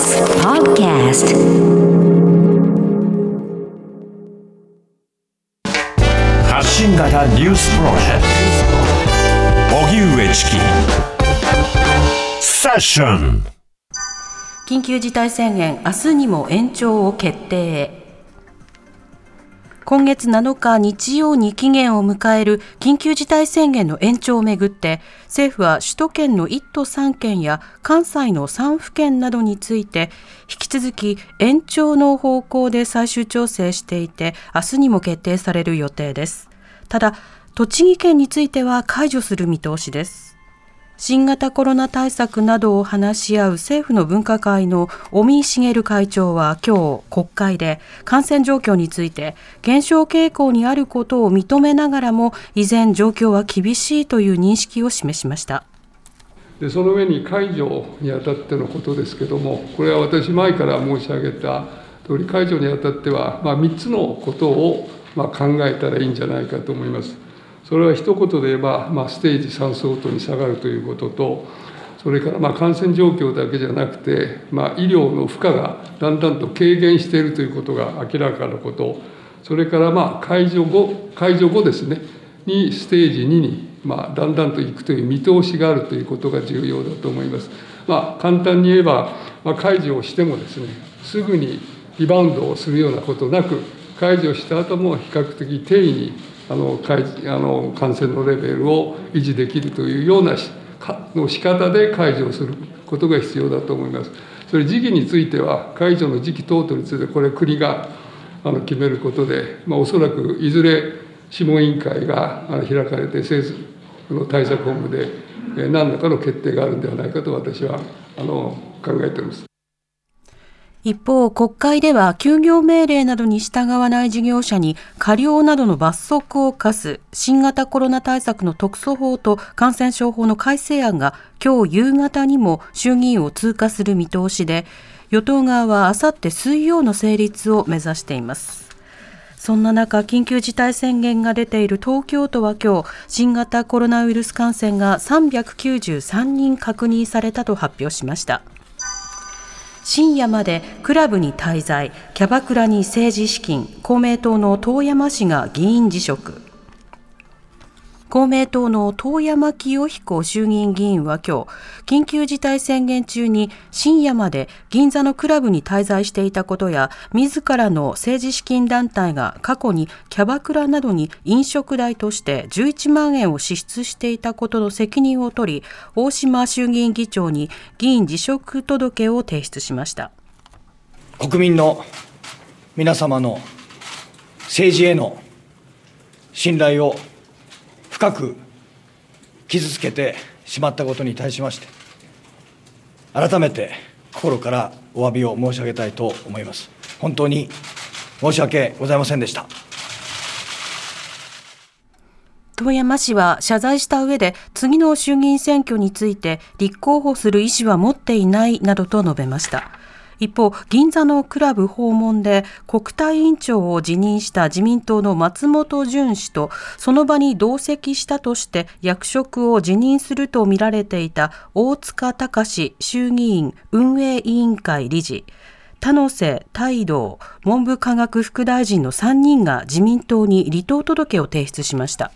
TBS Podcast 発信型ニュースプロジェクト。荻上チキ。セッション。緊急事態宣言明日にも延長を決定今月7日日曜に期限を迎える緊急事態宣言の延長をめぐって政府は首都圏の1都3県や関西の3府県などについて引き続き延長の方向で最終調整していて明日にも決定される予定です。ただ栃木県については解除する見通しです。新型コロナ対策などを話し合う政府の分科会の尾身茂会長は今日国会で感染状況について減少傾向にあることを認めながらも依然状況は厳しいという認識を示しましたでその上に解除にあたってのことですけどもこれは私前から申し上げた通り解除にあたっては、まあ、3つのことをま考えたらいいんじゃないかと思います。それは一言で言えば、まあ、ステージ3相当に下がるということと、それからまあ感染状況だけじゃなくて、まあ、医療の負荷がだんだんと軽減しているということが明らかなこと、それからまあ解除後解除後ですね、にステージ2にまあだんだんといくという見通しがあるということが重要だと思います。まあ、簡単に言えば、まあ、解除をしてもですね、すぐにリバウンドをするようなことなく、解除した後も比較的定位にあのあの感染のレベルを維持できるというようなの仕方で解除することが必要だと思います。それ時期については解除の時期等々についてこれ国があの決めることで、まあ、おそらくいずれ諮問委員会が開かれて政府の対策本部で何らかの決定があるんではないかと私はあの考えています。一方、国会では休業命令などに従わない事業者に過料などの罰則を課す新型コロナ対策の特措法と感染症法の改正案が今日夕方にも衆議院を通過する見通しで、与党側はあさって水曜の成立を目指しています。そんな中、緊急事態宣言が出ている東京都は今日、新型コロナウイルス感染が393人確認されたと発表しました。深夜までクラブに滞在、キャバクラに政治資金、公明党の遠山氏が議員辞職。公明党の遠山清彦衆議院議員は今日、緊急事態宣言中に深夜まで銀座のクラブに滞在していたことや、自らの政治資金団体が過去にキャバクラなどに飲食代として11万円を支出していたことの責任を取り、大島衆議院議長に議員辞職届を提出しました。国民の皆様の政治への信頼を深く傷つけてしまったことに対しまして、改めて心からお詫びを申し上げたいと思います。本当に申し訳ございませんでした。遠山氏は謝罪した上で次の衆議院選挙について立候補する意思は持っていないなどと述べました。一方、銀座のクラブ訪問で国対委員長を辞任した自民党の松本純氏とその場に同席したとして役職を辞任するとみられていた大塚隆衆議院運営委員会理事、田野瀬太道文部科学副大臣の3人が自民党に離党届を提出しました。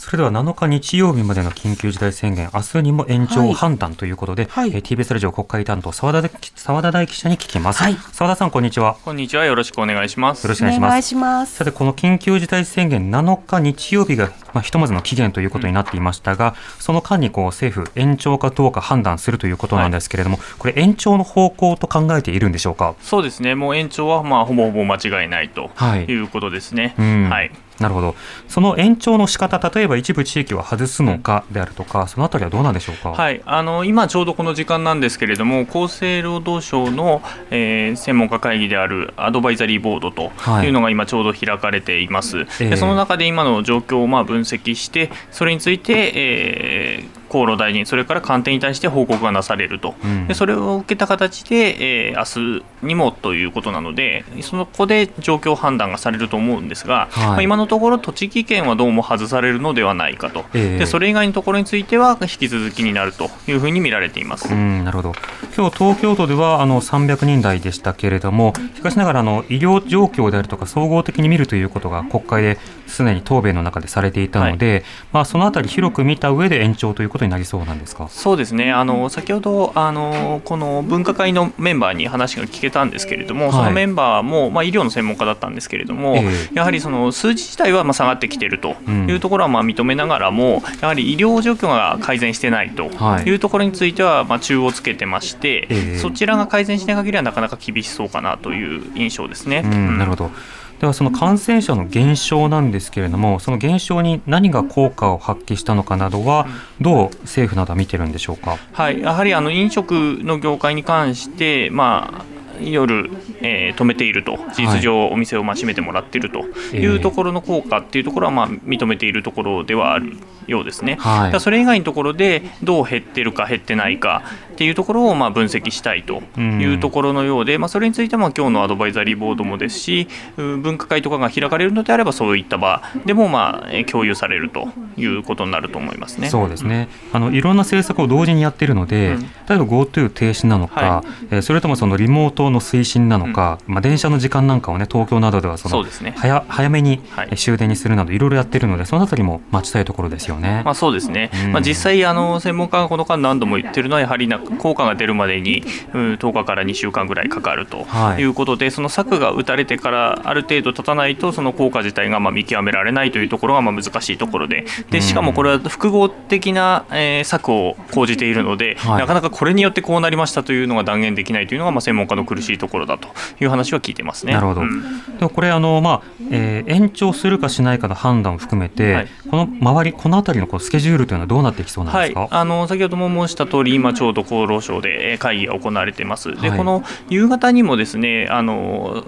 それでは7日日曜日までの緊急事態宣言、明日にも延長判断ということで、はいはい、TBS ラジオ国会担当澤田澤田大記者に聞きます。はい、澤田さんこんにちは。こんにちは。よろしくお願いします。よろしくお願いします。さてこの緊急事態宣言7日日曜日がまあひとまずの期限ということになっていましたが、うん、その間にこう政府延長かどうか判断するということなんですけれども、これ延長の方向と考えているんでしょうか？そうですね。もう延長はまあほぼほぼ間違いないということですね。うん、はい。なるほど、その延長の仕方例えば一部地域は外すのかであるとか、そのあたりはどうなんでしょうか、はい、あの今、ちょうどこの時間なんですけれども、厚生労働省の、えー、専門家会議であるアドバイザリーボードとい。うのが今、ちょうど開かれています、はい、でその中で今の状況をまあ分析して、それについて、えー厚労大臣、それから官邸に対して報告がなされると、うん、でそれを受けた形で、えー、明日にもということなので、そこで状況判断がされると思うんですが、はい、まあ、今のところ、栃木県はどうも外されるのではないかと、えー、でそれ以外のところについては、引き続きになるというふうに見られています、うん、なるほど。今日東京都ではあの300人台でしたけれども、しかしながらあの医療状況であるとか、総合的に見るということが国会ですでに答弁の中でされていたので、はい、まあ、そのあたり、広く見た上で延長ということになりそうなんですか？そうですね、あの先ほどあの、この分科会のメンバーに話が聞けたんですけれども、はい、そのメンバーも、まあ、医療の専門家だったんですけれども、えー、やはりその数字自体はまあ下がってきているというところはまあ認めながらも、やはり医療状況が改善してないとい。うところについては、まあ、中をつけてまして、えー、そちらが改善しない限りはなかなか厳しそうかなという印象ですね。うん、なるほどではその感染者の減少なんですけれども、その減少に何が効果を発揮したのかなどは、どう政府などは見てるんでしょうか、はい、やはりあの飲食の業界に関して、まあ夜、えー、止めていると、事実上、お店をま閉めてもらっていると。い。うところの効果っていうところは、まあ、認めているところではあるようですね。はい、それ以外のところで、どう減ってるか減ってないかっていうところをまあ分析したいというところのようで、まあ、それについても今日のアドバイザリーボードもですし、分科会とかが開かれるのであれば、そういった場でもまあ共有されるということになると思いますね。そうですね。あのいろんな政策を同時にやっているので、うん、例えば GoTo 停止なのか、はい、えそれともそのリモートの推進なのか、うん、まあ、電車の時間なんかをね東京などではそのそ、ね、早早めに終電にするなどいろいろやってるのでそのあたりも待ちたいところですよね。まあ、そうですね、うん、まあ、実際あの専門家がこの間何度も言ってるのはやはりな効果が出るまでに、うん、10日から2週間ぐらいかかるとい。うことで、はい、その策が打たれてからある程度経たないとその効果自体がまあ見極められないというところがまあ難しいところで。でしかもこれは複合的な、えー、策を講じているので、はい、なかなかこれによってこうなりましたというのが断言できないというのがまあ専門家の苦しいところだという話は聞いてますね。なるほど、うん、でもこれあの、まあえー、延長するかしないかの判断を含めて、はい、この周りこの辺りのこうスケジュールというのはどうなっていきそうなんですか、はい、あの先ほども申した通り今ちょうど厚労省で会議が行われています。でこの夕方にもですねあの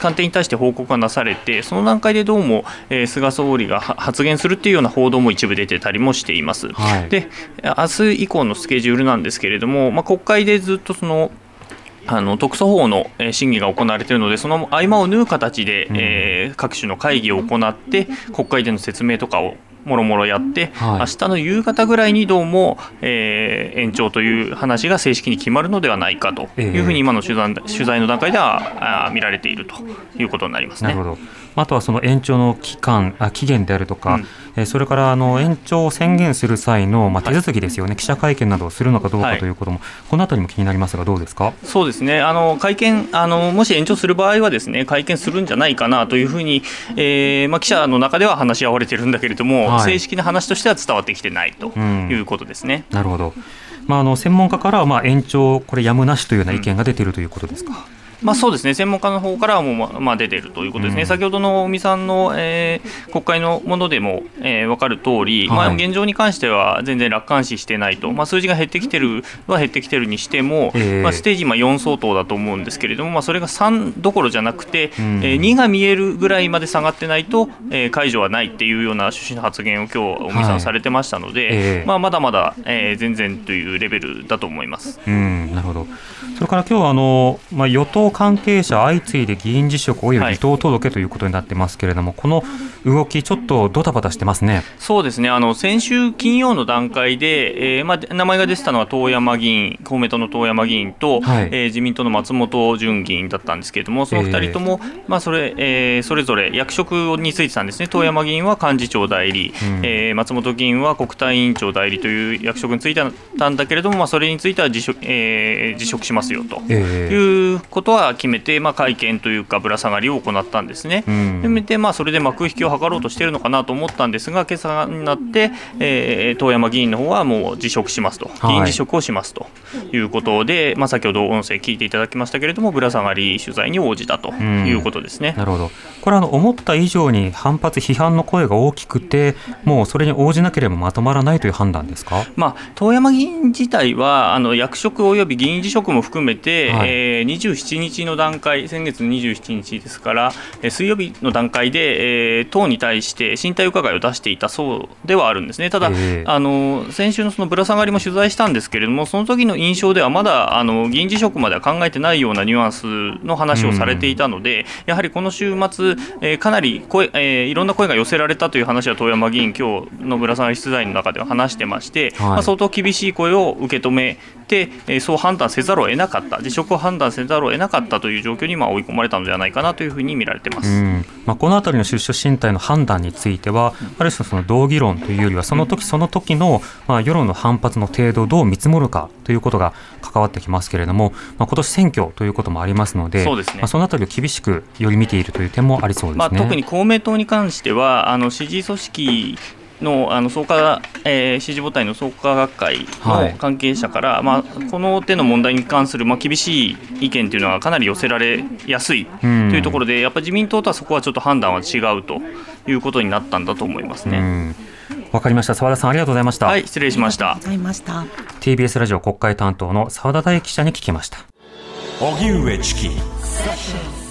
官邸に対して報告がなされてその段階でどうも、えー、菅総理が発言するっていうような報道も一部出てたりもしています。はい、で明日以降のスケジュールなんですけれども、まあ、国会でずっとそのあの特措法の審議が行われているので、その合間を縫う形で、うん、えー、各種の会議を行って、国会での説明とかをもろもろやって、はい、明日の夕方ぐらいにどうも、えー、延長という話が正式に決まるのではないかというふうに今の取材取材の段階ではあ見られているということになりますね。なるほど。あとはその延長の期間あ期限であるとか、うんえそれからあの延長を宣言する際の、まあ、手続きですよね、はい、記者会見などをするのかどうかということも、はい、このあたりも気になりますが、どうですか？そうですね、あの会見あの、もし延長する場合は、ですね会見するんじゃないかなというふうに、えーまあ、記者の中では話し合われてるんだけれども、はい、正式な話としては伝わってきてないということですね。なるほど。まあ、あの専門家からはまあ延長、これ、やむなしというような意見が出ているということですか？うんまあ、そうですね、専門家の方からはもう、まあ、出ているということですね、うん、先ほどの尾身さんの、えー、国会のものでも、えー、分かる通り、はい、まあ、現状に関しては全然楽観視してないと、まあ、数字が減ってきてるは減ってきてるにしても、えー、まあ、ステージ4相当だと思うんですけれども、まあ、それが3どころじゃなくて、うん、えー、2が見えるぐらいまで下がってないと、えー、解除はないっていうような趣旨の発言を今日尾身さんされてましたので、はいえー、まあ、まだまだ、えー、全然というレベルだと思います。うん。なるほど。それから今日はあの、まあ、与党関係者相次いで議員辞職および離党届ということになってますけれども、はい、この動き、ちょっとドタバタしてますね。そうですね。あの先週金曜の段階で、えーまあ、名前が出てたのは遠山議員、公明党の遠山議員と、はい、えー、自民党の松本純議員だったんですけれども、その2人とも、えー、まあ、それえー、それぞれ役職についてたんですね、遠山議員は幹事長代理、うん、えー、松本議員は国対委員長代理という役職についてたんだけれども、まあ、それについては辞職,、えー、辞職しますよということは決めて、まあ、会見というか、ぶら下がりを行ったんですね。うん、でまあ、それで幕引きを図ろうとしているのかなと思ったんですが、今朝になって、えー、遠山議員の方はもう辞職しますと、議員辞職をしますということで、まあ、先ほど音声聞いていただきましたけれども、ぶら下がり取材に応じたということですね。なるほど。これはあの思った以上に反発、批判の声が大きくて、もうそれに応じなければまとまらないという判断ですか、まあ、遠山議員自体は、あの役職および議員辞職も含めて、はい、えー、27日の段階、先月27日ですから、え水曜日の段階で、えー、党に対して身体伺いを出していたそうではあるんですね、ただ、えー、あの先週のそのぶら下がりも取材したんですけれども、その時の印象では、まだあの議員辞職までは考えてないようなニュアンスの話をされていたので、うん、やはりこの週末、えー、かなり声、えー、いろんな声が寄せられたという話は、遠山議員、今日のぶら下がり取材の中では話してまして、はい、まあ、相当厳しい声を受け止めて、えー、そう判断せざるを得なかった、辞職を判断せざるを得なかったという状況にまあ追い込まれたのではないかなというふうに見られてます、まあ、このあたりの出所進退の判断については、ある種その同議論というよりは、その時その時のまあ世論の反発の程度をどう見積もるかということが関わってきますけれども、まあ今年選挙ということもありますので、そうですね。まあ、そのあたりを厳しくより見ているという点もありそうですね、まあ、特に公明党に関しては、あの支持組織のあの創価、えー、支持母体の創価学会の関係者から、はい、まあ、この手の問題に関する、まあ、厳しい意見というのはかなり寄せられやすいというところで、やっぱり自民党とはそこはちょっと判断は違うということになったんだと思いますね。わかりました。澤田さんありがとうございました。はい、失礼しました。ございました。TBS ラジオ国会担当の澤田大記者に聞きました。荻上チキ。